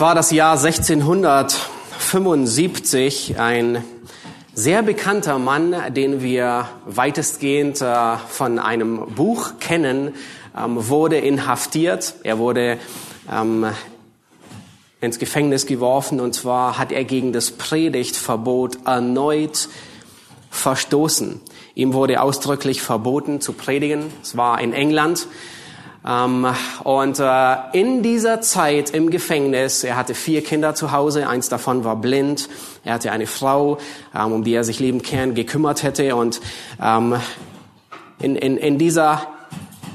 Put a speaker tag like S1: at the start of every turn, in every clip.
S1: Es war das Jahr 1675. Ein sehr bekannter Mann, den wir weitestgehend äh, von einem Buch kennen, ähm, wurde inhaftiert. Er wurde ähm, ins Gefängnis geworfen und zwar hat er gegen das Predigtverbot erneut verstoßen. Ihm wurde ausdrücklich verboten zu predigen. Es war in England. Ähm, und äh, in dieser Zeit im Gefängnis, er hatte vier Kinder zu Hause, eins davon war blind, er hatte eine Frau, ähm, um die er sich liebend gekümmert hätte. Und ähm, in, in, in dieser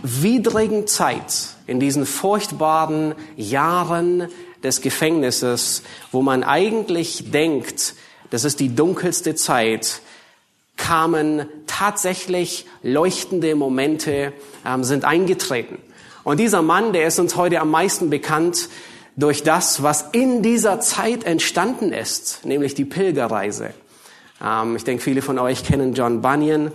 S1: widrigen Zeit, in diesen furchtbaren Jahren des Gefängnisses, wo man eigentlich denkt, das ist die dunkelste Zeit, kamen tatsächlich leuchtende Momente, ähm, sind eingetreten. Und dieser Mann, der ist uns heute am meisten bekannt durch das, was in dieser Zeit entstanden ist, nämlich die Pilgerreise. Ähm, ich denke, viele von euch kennen John Bunyan.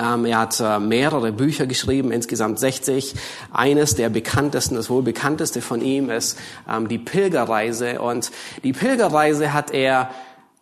S1: Ähm, er hat äh, mehrere Bücher geschrieben, insgesamt 60. Eines der bekanntesten, das wohl bekannteste von ihm ist ähm, die Pilgerreise. Und die Pilgerreise hat er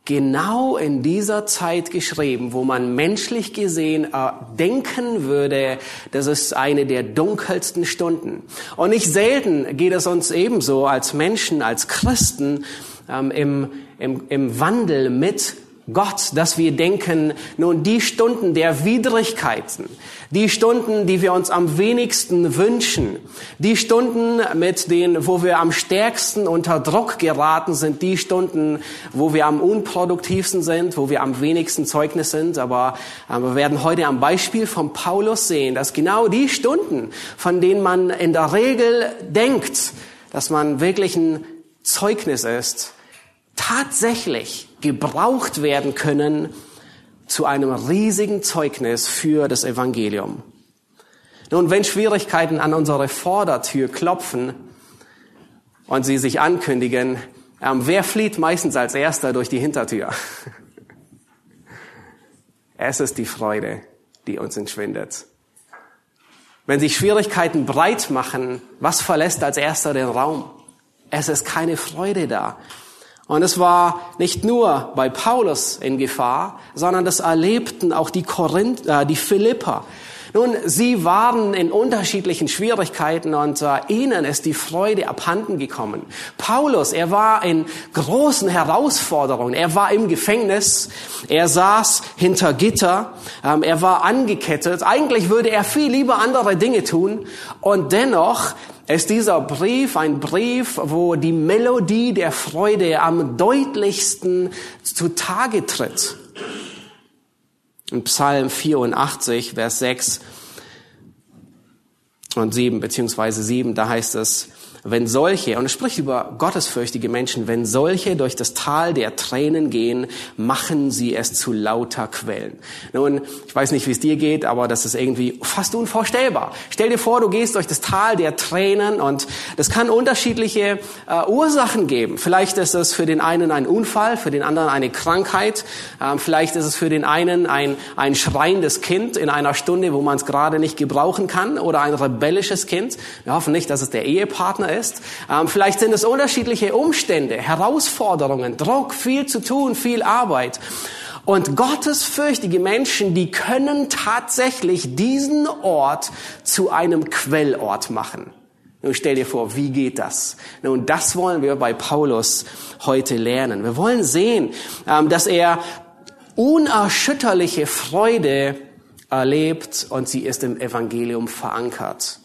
S1: genau in dieser Zeit geschrieben, wo man menschlich gesehen äh, denken würde, das ist eine der dunkelsten Stunden. Und nicht selten geht es uns ebenso als Menschen, als Christen ähm, im, im, im Wandel mit Gott, dass wir denken, nun die Stunden der Widrigkeiten, die Stunden, die wir uns am wenigsten wünschen, die Stunden, mit denen, wo wir am stärksten unter Druck geraten sind, die Stunden, wo wir am unproduktivsten sind, wo wir am wenigsten Zeugnis sind. Aber äh, wir werden heute am Beispiel von Paulus sehen, dass genau die Stunden, von denen man in der Regel denkt, dass man wirklich ein Zeugnis ist, tatsächlich gebraucht werden können zu einem riesigen Zeugnis für das Evangelium. Nun, wenn Schwierigkeiten an unsere Vordertür klopfen und sie sich ankündigen, ähm, wer flieht meistens als erster durch die Hintertür? es ist die Freude, die uns entschwindet. Wenn sich Schwierigkeiten breit machen, was verlässt als erster den Raum? Es ist keine Freude da. Und es war nicht nur bei Paulus in Gefahr, sondern das erlebten auch die Korinth, äh, die Philipper. Nun, sie waren in unterschiedlichen Schwierigkeiten und äh, ihnen ist die Freude abhanden gekommen. Paulus, er war in großen Herausforderungen. Er war im Gefängnis, er saß hinter Gitter, ähm, er war angekettet. Eigentlich würde er viel lieber andere Dinge tun und dennoch ist dieser Brief ein Brief, wo die Melodie der Freude am deutlichsten zutage tritt. In Psalm 84, Vers 6 und 7, beziehungsweise 7, da heißt es, wenn solche, und es spricht über gottesfürchtige Menschen, wenn solche durch das Tal der Tränen gehen, machen sie es zu lauter Quellen. Nun, ich weiß nicht, wie es dir geht, aber das ist irgendwie fast unvorstellbar. Stell dir vor, du gehst durch das Tal der Tränen und das kann unterschiedliche äh, Ursachen geben. Vielleicht ist es für den einen ein Unfall, für den anderen eine Krankheit, ähm, vielleicht ist es für den einen ein, ein schreiendes Kind in einer Stunde, wo man es gerade nicht gebrauchen kann oder ein rebellisches Kind. Wir hoffen nicht, dass es der Ehepartner ist. Ähm, vielleicht sind es unterschiedliche Umstände, Herausforderungen, Druck, viel zu tun, viel Arbeit. Und gottesfürchtige Menschen, die können tatsächlich diesen Ort zu einem Quellort machen. Nun stell dir vor, wie geht das? Nun, das wollen wir bei Paulus heute lernen. Wir wollen sehen, ähm, dass er unerschütterliche Freude erlebt und sie ist im Evangelium verankert.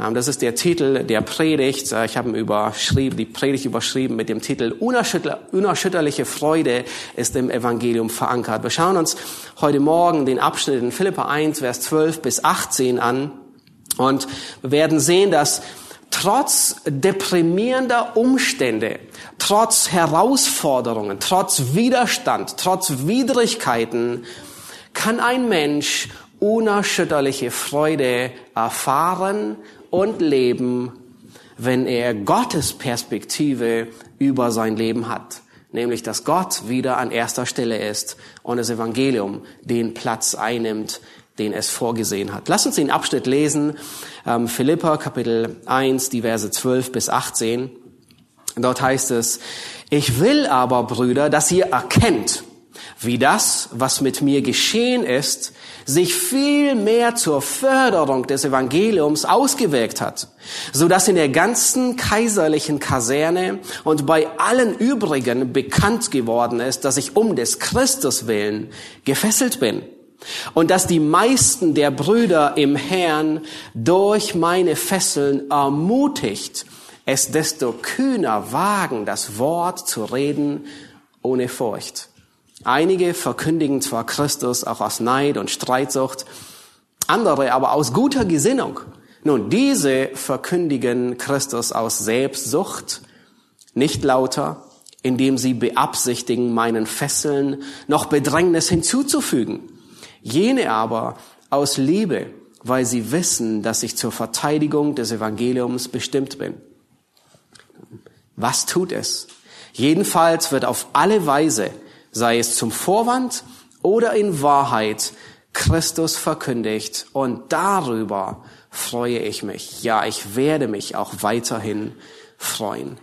S1: Ähm, das ist der Titel der Predigt. Äh, ich habe überschrieben, die Predigt überschrieben mit dem Titel Unerschütterliche Freude ist im Evangelium verankert. Wir schauen uns heute Morgen den Abschnitt in Philippa 1, Vers 12 bis 18 an. Und wir werden sehen, dass trotz deprimierender Umstände, trotz Herausforderungen, trotz Widerstand, trotz Widrigkeiten, kann ein Mensch unerschütterliche Freude erfahren und leben, wenn er Gottes Perspektive über sein Leben hat. Nämlich, dass Gott wieder an erster Stelle ist und das Evangelium den Platz einnimmt, den es vorgesehen hat. Lass uns den Abschnitt lesen, ähm, Philippa Kapitel 1, die Verse 12 bis 18. Dort heißt es, ich will aber, Brüder, dass ihr erkennt, wie das, was mit mir geschehen ist, sich viel mehr zur Förderung des Evangeliums ausgewirkt hat, so dass in der ganzen kaiserlichen Kaserne und bei allen übrigen bekannt geworden ist, dass ich um des Christus willen gefesselt bin und dass die meisten der Brüder im Herrn durch meine Fesseln ermutigt, es desto kühner wagen, das Wort zu reden ohne Furcht. Einige verkündigen zwar Christus auch aus Neid und Streitsucht, andere aber aus guter Gesinnung. Nun, diese verkündigen Christus aus Selbstsucht, nicht lauter, indem sie beabsichtigen, meinen Fesseln noch Bedrängnis hinzuzufügen. Jene aber aus Liebe, weil sie wissen, dass ich zur Verteidigung des Evangeliums bestimmt bin. Was tut es? Jedenfalls wird auf alle Weise sei es zum Vorwand oder in Wahrheit, Christus verkündigt und darüber freue ich mich. Ja, ich werde mich auch weiterhin freuen.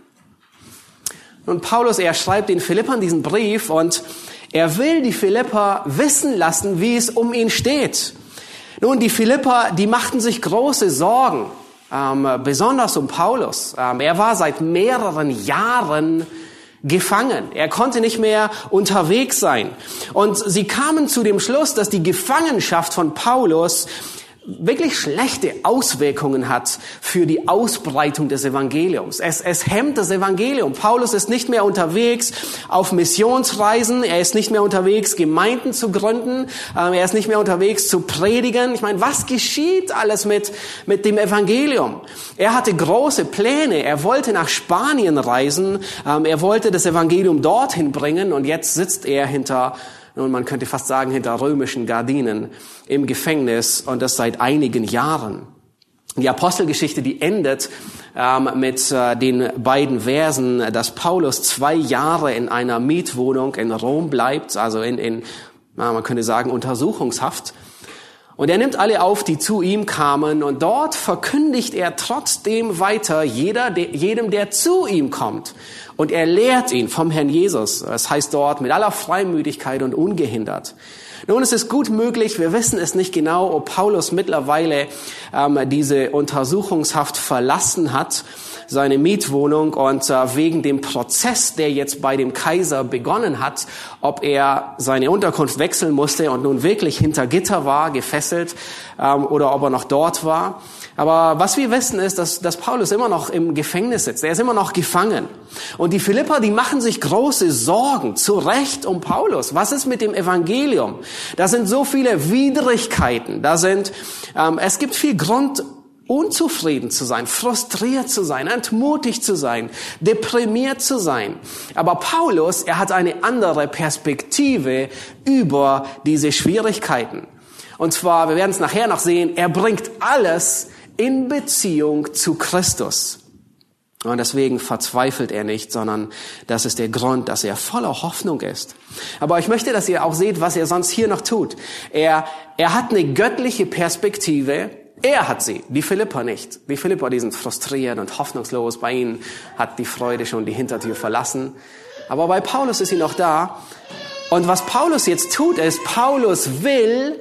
S1: Und Paulus, er schreibt den Philippern diesen Brief und er will die Philipper wissen lassen, wie es um ihn steht. Nun, die Philipper, die machten sich große Sorgen, ähm, besonders um Paulus. Ähm, er war seit mehreren Jahren gefangen. Er konnte nicht mehr unterwegs sein. Und sie kamen zu dem Schluss, dass die Gefangenschaft von Paulus wirklich schlechte Auswirkungen hat für die Ausbreitung des Evangeliums. Es, es hemmt das Evangelium. Paulus ist nicht mehr unterwegs auf Missionsreisen, er ist nicht mehr unterwegs, Gemeinden zu gründen, äh, er ist nicht mehr unterwegs zu predigen. Ich meine, was geschieht alles mit, mit dem Evangelium? Er hatte große Pläne, er wollte nach Spanien reisen, ähm, er wollte das Evangelium dorthin bringen und jetzt sitzt er hinter nun man könnte fast sagen hinter römischen Gardinen im Gefängnis und das seit einigen Jahren. Die Apostelgeschichte, die endet ähm, mit äh, den beiden Versen, dass Paulus zwei Jahre in einer Mietwohnung in Rom bleibt, also in, in man könnte sagen, Untersuchungshaft. Und er nimmt alle auf, die zu ihm kamen, und dort verkündigt er trotzdem weiter jeder, jedem, der zu ihm kommt. Und er lehrt ihn vom Herrn Jesus. Das heißt dort mit aller Freimütigkeit und ungehindert. Nun, es ist gut möglich, wir wissen es nicht genau, ob Paulus mittlerweile ähm, diese Untersuchungshaft verlassen hat, seine Mietwohnung und äh, wegen dem Prozess, der jetzt bei dem Kaiser begonnen hat, ob er seine Unterkunft wechseln musste und nun wirklich hinter Gitter war, gefesselt, ähm, oder ob er noch dort war. Aber was wir wissen ist, dass, dass Paulus immer noch im Gefängnis sitzt. Er ist immer noch gefangen. Und die Philipper, die machen sich große Sorgen, zu Recht um Paulus. Was ist mit dem Evangelium? Da sind so viele Widrigkeiten. Da sind, ähm, es gibt viel Grund, unzufrieden zu sein, frustriert zu sein, entmutigt zu sein, deprimiert zu sein. Aber Paulus, er hat eine andere Perspektive über diese Schwierigkeiten. Und zwar, wir werden es nachher noch sehen, er bringt alles in Beziehung zu Christus. Und deswegen verzweifelt er nicht, sondern das ist der Grund, dass er voller Hoffnung ist. Aber ich möchte, dass ihr auch seht, was er sonst hier noch tut. Er, er hat eine göttliche Perspektive. Er hat sie, die Philippa nicht. Die Philippa, die sind frustriert und hoffnungslos. Bei ihnen hat die Freude schon die Hintertür verlassen. Aber bei Paulus ist sie noch da. Und was Paulus jetzt tut, ist, Paulus will,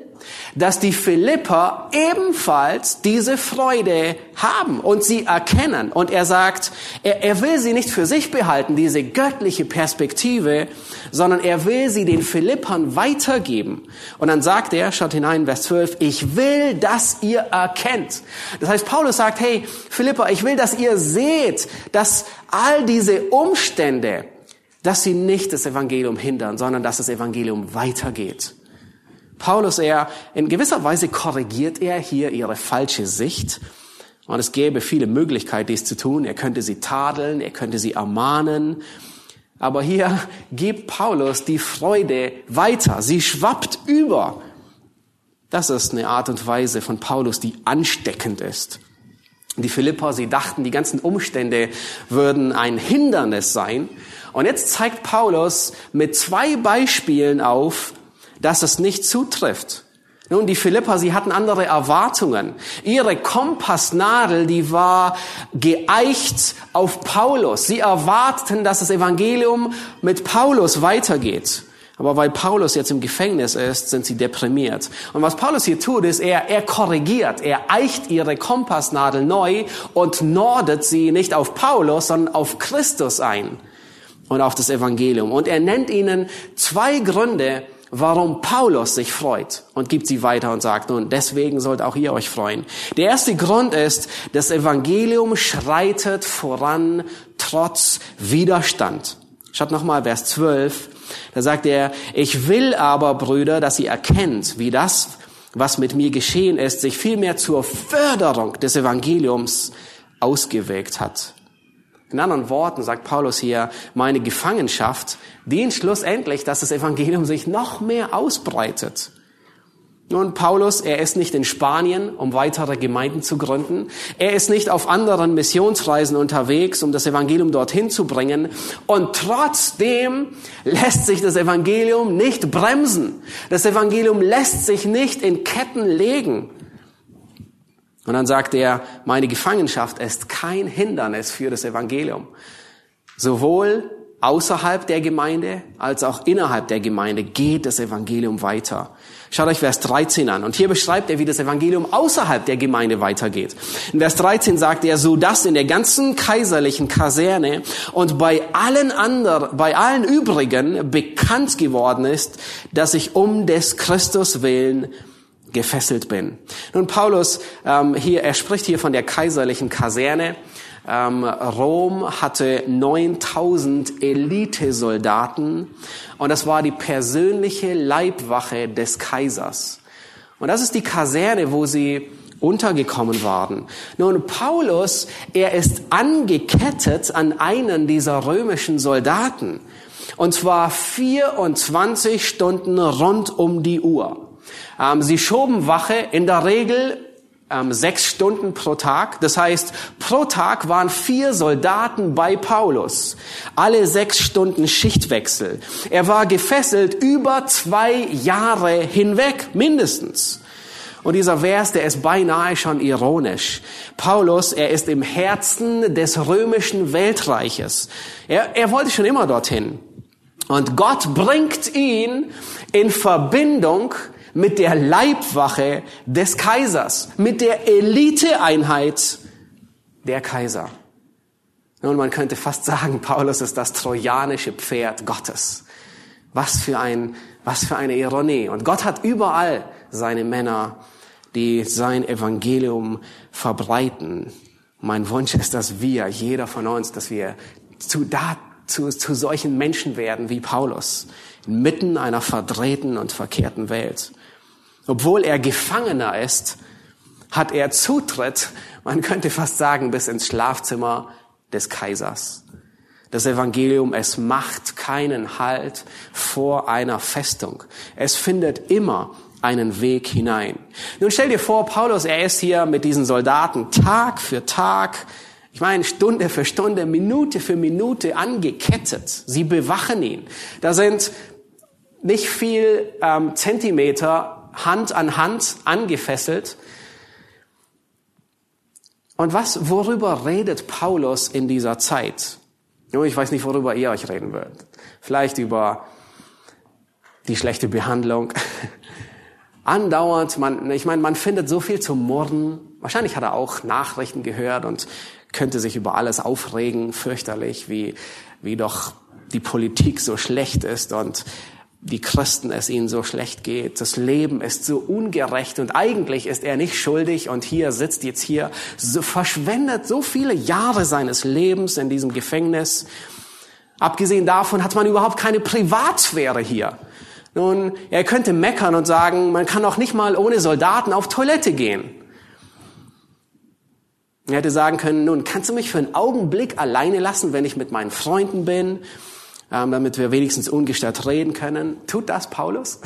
S1: dass die Philipper ebenfalls diese Freude haben und sie erkennen. Und er sagt, er, er will sie nicht für sich behalten, diese göttliche Perspektive, sondern er will sie den Philippern weitergeben. Und dann sagt er, schaut hinein, Vers 12, ich will, dass ihr erkennt. Das heißt, Paulus sagt, hey, Philipper, ich will, dass ihr seht, dass all diese Umstände, dass sie nicht das Evangelium hindern, sondern dass das Evangelium weitergeht. Paulus, er, in gewisser Weise korrigiert er hier ihre falsche Sicht. Und es gäbe viele Möglichkeiten, dies zu tun. Er könnte sie tadeln, er könnte sie ermahnen. Aber hier gibt Paulus die Freude weiter. Sie schwappt über. Das ist eine Art und Weise von Paulus, die ansteckend ist. Die Philipper, sie dachten, die ganzen Umstände würden ein Hindernis sein. Und jetzt zeigt Paulus mit zwei Beispielen auf, dass es nicht zutrifft. Nun, die Philipper, sie hatten andere Erwartungen. Ihre Kompassnadel, die war geeicht auf Paulus. Sie erwarteten, dass das Evangelium mit Paulus weitergeht. Aber weil Paulus jetzt im Gefängnis ist, sind sie deprimiert. Und was Paulus hier tut, ist, er, er korrigiert, er eicht ihre Kompassnadel neu und nordet sie nicht auf Paulus, sondern auf Christus ein und auf das Evangelium. Und er nennt ihnen zwei Gründe, warum Paulus sich freut und gibt sie weiter und sagt, nun, deswegen sollt auch ihr euch freuen. Der erste Grund ist, das Evangelium schreitet voran trotz Widerstand. Schaut nochmal Vers 12. Da sagt er, ich will aber, Brüder, dass ihr erkennt, wie das, was mit mir geschehen ist, sich vielmehr zur Förderung des Evangeliums ausgewirkt hat. In anderen Worten sagt Paulus hier, meine Gefangenschaft dient schlussendlich, dass das Evangelium sich noch mehr ausbreitet. Nun, Paulus, er ist nicht in Spanien, um weitere Gemeinden zu gründen. Er ist nicht auf anderen Missionsreisen unterwegs, um das Evangelium dorthin zu bringen. Und trotzdem lässt sich das Evangelium nicht bremsen. Das Evangelium lässt sich nicht in Ketten legen. Und dann sagt er, meine Gefangenschaft ist kein Hindernis für das Evangelium. Sowohl außerhalb der Gemeinde als auch innerhalb der Gemeinde geht das Evangelium weiter. Schaut euch Vers 13 an. Und hier beschreibt er, wie das Evangelium außerhalb der Gemeinde weitergeht. In Vers 13 sagt er, so dass in der ganzen kaiserlichen Kaserne und bei allen anderen, bei allen übrigen bekannt geworden ist, dass ich um des Christus willen gefesselt bin. Nun, Paulus, ähm, hier, er spricht hier von der kaiserlichen Kaserne. Ähm, Rom hatte 9000 Elitesoldaten und das war die persönliche Leibwache des Kaisers. Und das ist die Kaserne, wo sie untergekommen waren. Nun, Paulus, er ist angekettet an einen dieser römischen Soldaten. Und zwar 24 Stunden rund um die Uhr. Ähm, sie schoben Wache in der Regel ähm, sechs Stunden pro Tag. Das heißt, pro Tag waren vier Soldaten bei Paulus. Alle sechs Stunden Schichtwechsel. Er war gefesselt über zwei Jahre hinweg, mindestens. Und dieser Vers, der ist beinahe schon ironisch. Paulus, er ist im Herzen des römischen Weltreiches. Er, er wollte schon immer dorthin. Und Gott bringt ihn in Verbindung mit der Leibwache des Kaisers, mit der Eliteeinheit der Kaiser. Nun, man könnte fast sagen, Paulus ist das trojanische Pferd Gottes. Was für ein, was für eine Ironie. Und Gott hat überall seine Männer, die sein Evangelium verbreiten. Mein Wunsch ist, dass wir, jeder von uns, dass wir zu, da, zu, zu solchen Menschen werden wie Paulus, inmitten einer verdrehten und verkehrten Welt. Obwohl er Gefangener ist, hat er Zutritt, man könnte fast sagen, bis ins Schlafzimmer des Kaisers. Das Evangelium, es macht keinen Halt vor einer Festung. Es findet immer einen Weg hinein. Nun stell dir vor, Paulus, er ist hier mit diesen Soldaten Tag für Tag, ich meine Stunde für Stunde, Minute für Minute angekettet. Sie bewachen ihn. Da sind nicht viel ähm, Zentimeter Hand an Hand angefesselt. Und was, worüber redet Paulus in dieser Zeit? Ich weiß nicht, worüber ihr euch reden würdet. Vielleicht über die schlechte Behandlung, andauernd, man, ich meine, man findet so viel zu murren. Wahrscheinlich hat er auch Nachrichten gehört und könnte sich über alles aufregen, fürchterlich, wie, wie doch die Politik so schlecht ist und die Christen es ihnen so schlecht geht. Das Leben ist so ungerecht und eigentlich ist er nicht schuldig und hier sitzt jetzt hier, so verschwendet so viele Jahre seines Lebens in diesem Gefängnis. Abgesehen davon hat man überhaupt keine Privatsphäre hier. Nun, er könnte meckern und sagen, man kann auch nicht mal ohne Soldaten auf Toilette gehen. Er hätte sagen können, nun, kannst du mich für einen Augenblick alleine lassen, wenn ich mit meinen Freunden bin? ähm, damit wir wenigstens ungestört reden können. Tut das Paulus?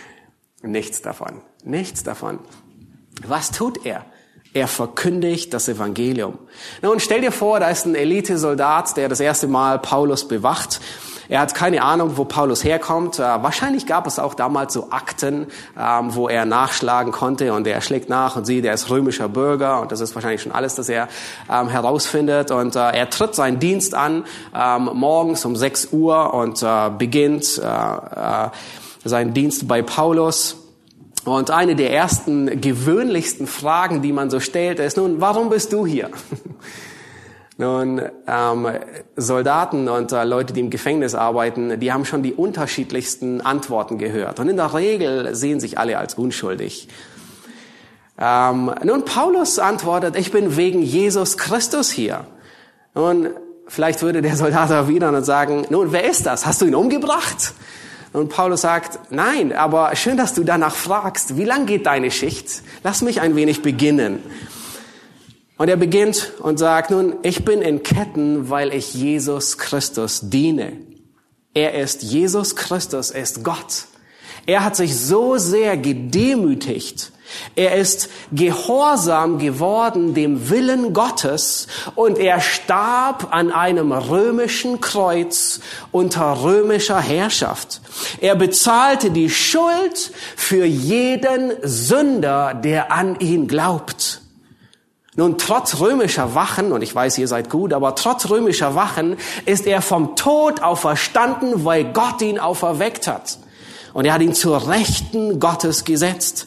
S1: Nichts davon. Nichts davon. Was tut er? Er verkündigt das Evangelium. Nun stell dir vor, da ist ein Elitesoldat, der das erste Mal Paulus bewacht er hat keine Ahnung, wo Paulus herkommt. Äh, wahrscheinlich gab es auch damals so Akten, ähm, wo er nachschlagen konnte und er schlägt nach und sieht, er ist römischer Bürger und das ist wahrscheinlich schon alles, das er ähm, herausfindet. Und äh, er tritt seinen Dienst an ähm, morgens um 6 Uhr und äh, beginnt seinen Dienst bei Paulus. Und eine der ersten gewöhnlichsten Fragen, die man so stellt, ist nun, warum bist du hier? Nun, ähm, Soldaten und äh, Leute, die im Gefängnis arbeiten, die haben schon die unterschiedlichsten Antworten gehört. Und in der Regel sehen sich alle als unschuldig. Ähm, nun, Paulus antwortet, ich bin wegen Jesus Christus hier. Nun, vielleicht würde der Soldat erwidern und sagen, nun, wer ist das? Hast du ihn umgebracht? Und Paulus sagt, nein, aber schön, dass du danach fragst. Wie lang geht deine Schicht? Lass mich ein wenig beginnen. Und er beginnt und sagt, nun, ich bin in Ketten, weil ich Jesus Christus diene. Er ist Jesus Christus, er ist Gott. Er hat sich so sehr gedemütigt. Er ist gehorsam geworden dem Willen Gottes und er starb an einem römischen Kreuz unter römischer Herrschaft. Er bezahlte die Schuld für jeden Sünder, der an ihn glaubt. Nun, trotz römischer Wachen, und ich weiß, ihr seid gut, aber trotz römischer Wachen ist er vom Tod auferstanden, weil Gott ihn auferweckt hat. Und er hat ihn zur Rechten Gottes gesetzt.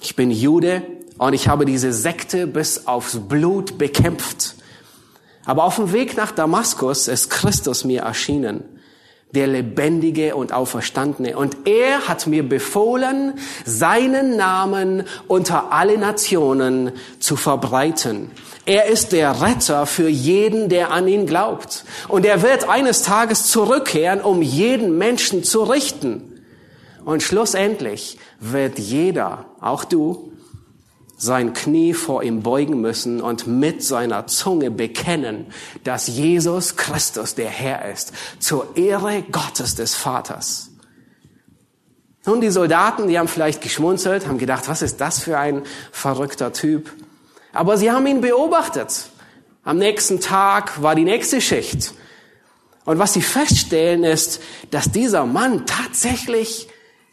S1: Ich bin Jude und ich habe diese Sekte bis aufs Blut bekämpft. Aber auf dem Weg nach Damaskus ist Christus mir erschienen der Lebendige und Auferstandene. Und er hat mir befohlen, seinen Namen unter alle Nationen zu verbreiten. Er ist der Retter für jeden, der an ihn glaubt. Und er wird eines Tages zurückkehren, um jeden Menschen zu richten. Und schlussendlich wird jeder, auch du, sein Knie vor ihm beugen müssen und mit seiner Zunge bekennen, dass Jesus Christus der Herr ist, zur Ehre Gottes des Vaters. Nun, die Soldaten, die haben vielleicht geschmunzelt, haben gedacht, was ist das für ein verrückter Typ? Aber sie haben ihn beobachtet. Am nächsten Tag war die nächste Schicht. Und was sie feststellen ist, dass dieser Mann tatsächlich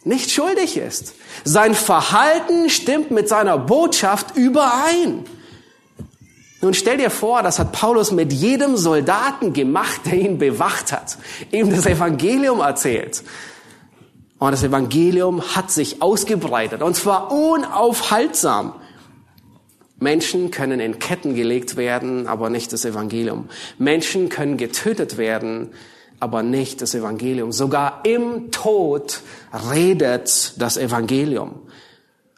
S1: nicht schuldig ist. Sein Verhalten stimmt mit seiner Botschaft überein. Nun stell dir vor, das hat Paulus mit jedem Soldaten gemacht, der ihn bewacht hat, ihm das Evangelium erzählt. Und das Evangelium hat sich ausgebreitet, und zwar unaufhaltsam. Menschen können in Ketten gelegt werden, aber nicht das Evangelium. Menschen können getötet werden, aber nicht das Evangelium. Sogar im Tod redet das Evangelium.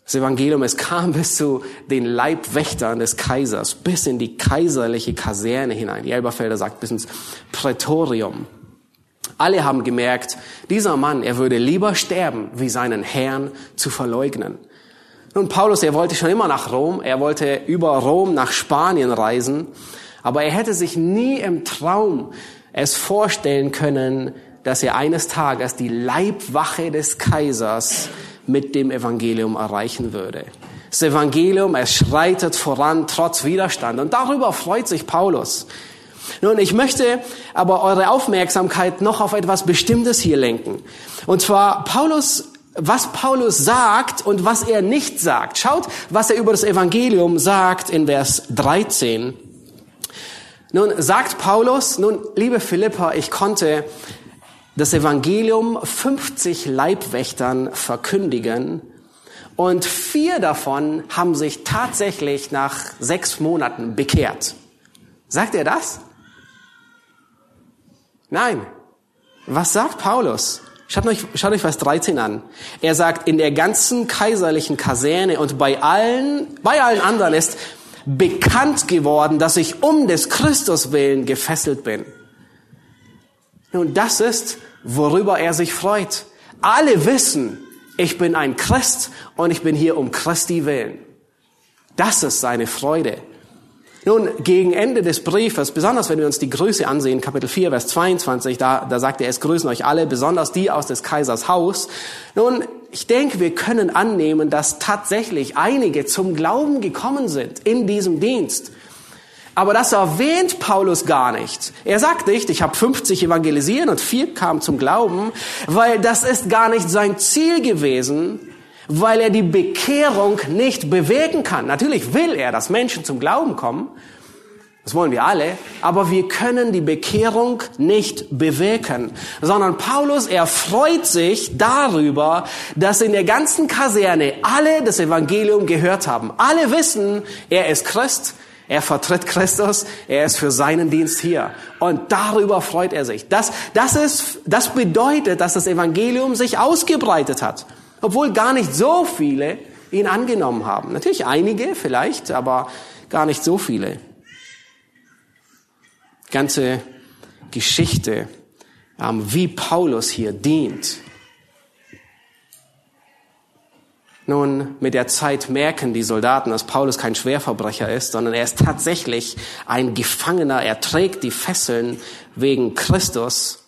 S1: Das Evangelium, es kam bis zu den Leibwächtern des Kaisers, bis in die kaiserliche Kaserne hinein. Die Elberfelder sagt bis ins Prätorium. Alle haben gemerkt, dieser Mann, er würde lieber sterben, wie seinen Herrn zu verleugnen. Nun, Paulus, er wollte schon immer nach Rom, er wollte über Rom nach Spanien reisen, aber er hätte sich nie im Traum es vorstellen können, dass er eines Tages die Leibwache des Kaisers mit dem Evangelium erreichen würde. Das Evangelium, es schreitet voran trotz Widerstand. Und darüber freut sich Paulus. Nun, ich möchte aber eure Aufmerksamkeit noch auf etwas Bestimmtes hier lenken. Und zwar Paulus, was Paulus sagt und was er nicht sagt. Schaut, was er über das Evangelium sagt in Vers 13. Nun sagt Paulus, nun, liebe Philippa, ich konnte das Evangelium 50 Leibwächtern verkündigen und vier davon haben sich tatsächlich nach sechs Monaten bekehrt. Sagt er das? Nein. Was sagt Paulus? Schaut euch, schaut euch Vers 13 an. Er sagt, in der ganzen kaiserlichen Kaserne und bei allen, bei allen anderen ist bekannt geworden, dass ich um des Christus willen gefesselt bin. Nun, das ist, worüber er sich freut. Alle wissen, ich bin ein Christ und ich bin hier um Christi willen. Das ist seine Freude. Nun, gegen Ende des Briefes, besonders wenn wir uns die Grüße ansehen, Kapitel 4, Vers 22, da, da sagt er, es grüßen euch alle, besonders die aus des Kaisers Haus. Nun, ich denke, wir können annehmen, dass tatsächlich einige zum Glauben gekommen sind in diesem Dienst. Aber das erwähnt Paulus gar nicht. Er sagt nicht, ich habe 50 evangelisieren und vier kamen zum Glauben, weil das ist gar nicht sein Ziel gewesen, weil er die Bekehrung nicht bewegen kann. Natürlich will er, dass Menschen zum Glauben kommen. Das wollen wir alle. Aber wir können die Bekehrung nicht bewegen. Sondern Paulus, er freut sich darüber, dass in der ganzen Kaserne alle das Evangelium gehört haben. Alle wissen, er ist Christ. Er vertritt Christus, er ist für seinen Dienst hier. Und darüber freut er sich. Das, das, ist, das bedeutet, dass das Evangelium sich ausgebreitet hat. Obwohl gar nicht so viele ihn angenommen haben. Natürlich einige vielleicht, aber gar nicht so viele. Ganze Geschichte, ähm, wie Paulus hier dient. Nun, mit der Zeit merken die Soldaten, dass Paulus kein Schwerverbrecher ist, sondern er ist tatsächlich ein Gefangener. Er trägt die Fesseln wegen Christus.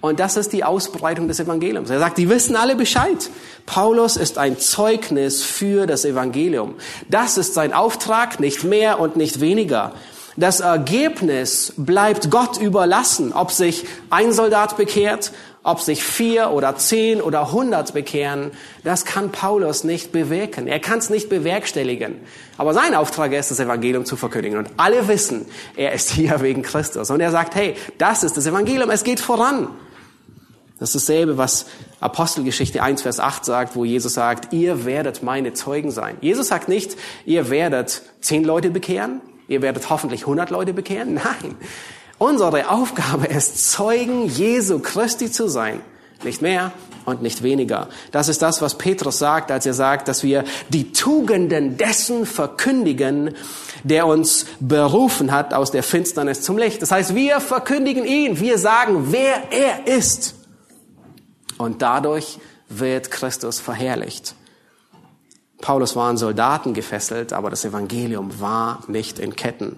S1: Und das ist die Ausbreitung des Evangeliums. Er sagt, die wissen alle Bescheid. Paulus ist ein Zeugnis für das Evangelium. Das ist sein Auftrag, nicht mehr und nicht weniger. Das Ergebnis bleibt Gott überlassen, ob sich ein Soldat bekehrt, ob sich vier oder zehn oder hundert bekehren, das kann Paulus nicht bewirken. Er kann es nicht bewerkstelligen. Aber sein Auftrag ist, das Evangelium zu verkündigen. Und alle wissen, er ist hier wegen Christus. Und er sagt, hey, das ist das Evangelium, es geht voran. Das ist dasselbe, was Apostelgeschichte 1, Vers 8 sagt, wo Jesus sagt, ihr werdet meine Zeugen sein. Jesus sagt nicht, ihr werdet zehn Leute bekehren, ihr werdet hoffentlich hundert Leute bekehren. Nein. Unsere Aufgabe ist, Zeugen Jesu Christi zu sein. Nicht mehr und nicht weniger. Das ist das, was Petrus sagt, als er sagt, dass wir die Tugenden dessen verkündigen, der uns berufen hat aus der Finsternis zum Licht. Das heißt, wir verkündigen ihn, wir sagen, wer er ist. Und dadurch wird Christus verherrlicht. Paulus war an Soldaten gefesselt, aber das Evangelium war nicht in Ketten.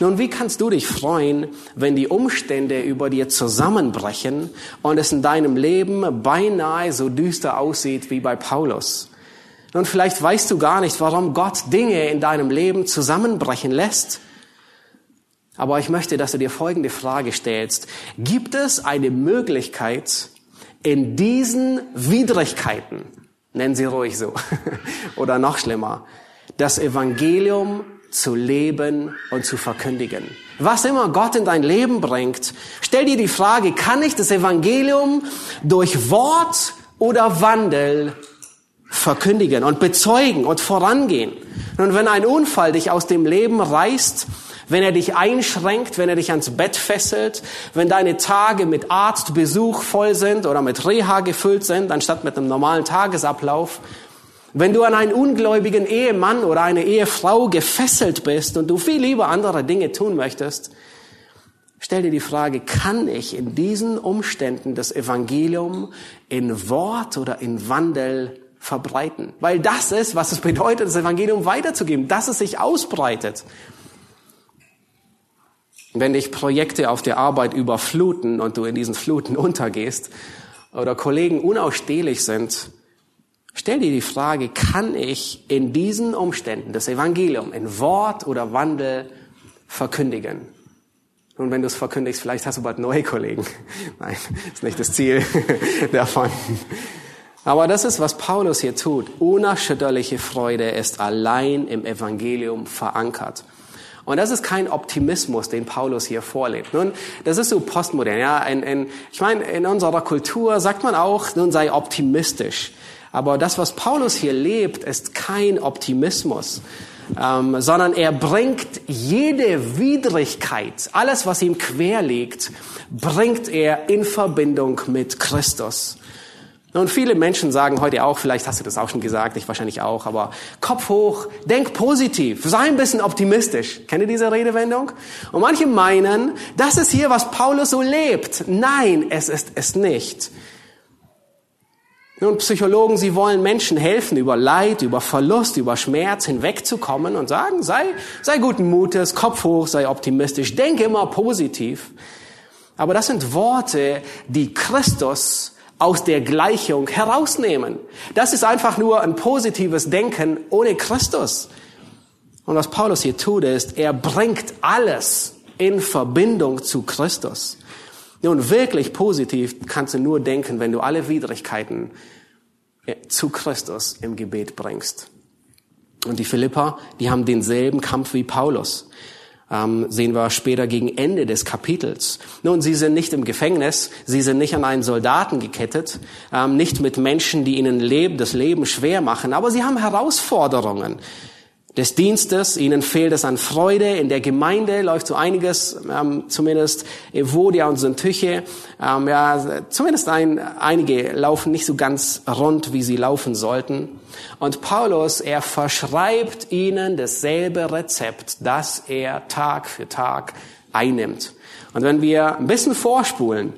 S1: Nun, wie kannst du dich freuen, wenn die Umstände über dir zusammenbrechen und es in deinem Leben beinahe so düster aussieht wie bei Paulus? Nun, vielleicht weißt du gar nicht, warum Gott Dinge in deinem Leben zusammenbrechen lässt. Aber ich möchte, dass du dir folgende Frage stellst. Gibt es eine Möglichkeit, in diesen Widrigkeiten, nennen sie ruhig so, oder noch schlimmer, das Evangelium zu leben und zu verkündigen. Was immer Gott in dein Leben bringt, stell dir die Frage, kann ich das Evangelium durch Wort oder Wandel verkündigen und bezeugen und vorangehen? Und wenn ein Unfall dich aus dem Leben reißt, wenn er dich einschränkt, wenn er dich ans Bett fesselt, wenn deine Tage mit Arztbesuch voll sind oder mit Reha gefüllt sind, anstatt mit einem normalen Tagesablauf, wenn du an einen ungläubigen Ehemann oder eine Ehefrau gefesselt bist und du viel lieber andere Dinge tun möchtest, stell dir die Frage, kann ich in diesen Umständen das Evangelium in Wort oder in Wandel verbreiten? Weil das ist, was es bedeutet, das Evangelium weiterzugeben, dass es sich ausbreitet. Wenn dich Projekte auf der Arbeit überfluten und du in diesen Fluten untergehst oder Kollegen unausstehlich sind, Stell dir die Frage, kann ich in diesen Umständen das Evangelium in Wort oder Wandel verkündigen? Und wenn du es verkündigst, vielleicht hast du bald neue Kollegen. Nein, ist nicht das Ziel davon. Aber das ist, was Paulus hier tut. Unerschütterliche Freude ist allein im Evangelium verankert. Und das ist kein Optimismus, den Paulus hier vorlebt. Nun, das ist so postmodern. Ja, in, in, ich meine, in unserer Kultur sagt man auch, nun sei optimistisch. Aber das, was Paulus hier lebt, ist kein Optimismus, ähm, sondern er bringt jede Widrigkeit, alles, was ihm quer liegt, bringt er in Verbindung mit Christus. Und viele Menschen sagen heute auch, vielleicht hast du das auch schon gesagt, ich wahrscheinlich auch, aber Kopf hoch, denk positiv, sei ein bisschen optimistisch. Kennt ihr diese Redewendung? Und manche meinen, das ist hier, was Paulus so lebt. Nein, es ist es nicht. Nun, Psychologen, sie wollen Menschen helfen, über Leid, über Verlust, über Schmerz hinwegzukommen und sagen, sei, sei guten Mutes, Kopf hoch, sei optimistisch, denke immer positiv. Aber das sind Worte, die Christus aus der Gleichung herausnehmen. Das ist einfach nur ein positives Denken ohne Christus. Und was Paulus hier tut, ist, er bringt alles in Verbindung zu Christus. Nun, wirklich positiv kannst du nur denken, wenn du alle Widrigkeiten äh, zu Christus im Gebet bringst. Und die Philippa, die haben denselben Kampf wie Paulus ähm, sehen wir später gegen Ende des Kapitels. Nun, sie sind nicht im Gefängnis, sie sind nicht an einen Soldaten gekettet, ähm, nicht mit Menschen, die ihnen Leben, das Leben schwer machen, aber sie haben Herausforderungen des Dienstes, ihnen fehlt es an Freude, in der Gemeinde läuft so einiges, ähm, zumindest Evodia und Syntyche, ähm, ja, zumindest ein, einige laufen nicht so ganz rund, wie sie laufen sollten. Und Paulus, er verschreibt ihnen dasselbe Rezept, das er Tag für Tag einnimmt. Und wenn wir ein bisschen vorspulen,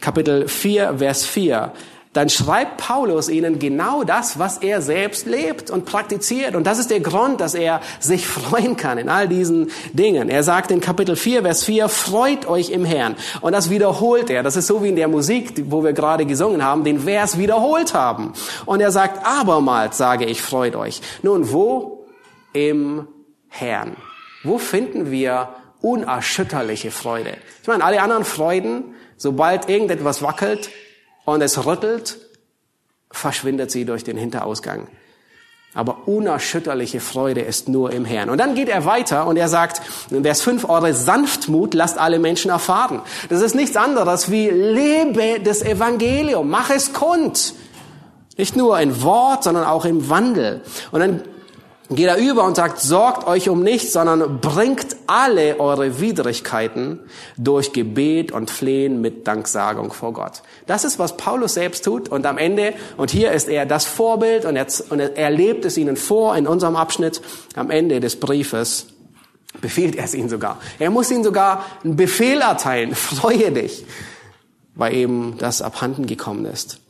S1: Kapitel 4, Vers 4, dann schreibt Paulus ihnen genau das, was er selbst lebt und praktiziert. Und das ist der Grund, dass er sich freuen kann in all diesen Dingen. Er sagt in Kapitel 4, Vers 4, freut euch im Herrn. Und das wiederholt er. Das ist so wie in der Musik, wo wir gerade gesungen haben, den Vers wiederholt haben. Und er sagt, abermals sage ich, freut euch. Nun, wo? Im Herrn. Wo finden wir unerschütterliche Freude? Ich meine, alle anderen Freuden, sobald irgendetwas wackelt, und es rüttelt, verschwindet sie durch den Hinterausgang. Aber unerschütterliche Freude ist nur im Herrn. Und dann geht er weiter und er sagt, Vers 5, eure Sanftmut lasst alle Menschen erfahren. Das ist nichts anderes wie lebe das Evangelium, mach es kund. Nicht nur in Wort, sondern auch im Wandel. Und dann geht er über und sagt, sorgt euch um nichts, sondern bringt alle eure Widrigkeiten durch Gebet und Flehen mit Danksagung vor Gott. Das ist, was Paulus selbst tut und am Ende, und hier ist er das Vorbild und er, und er lebt es ihnen vor in unserem Abschnitt, am Ende des Briefes befiehlt er es ihnen sogar. Er muss ihnen sogar einen Befehl erteilen, freue dich, weil eben das abhanden gekommen ist.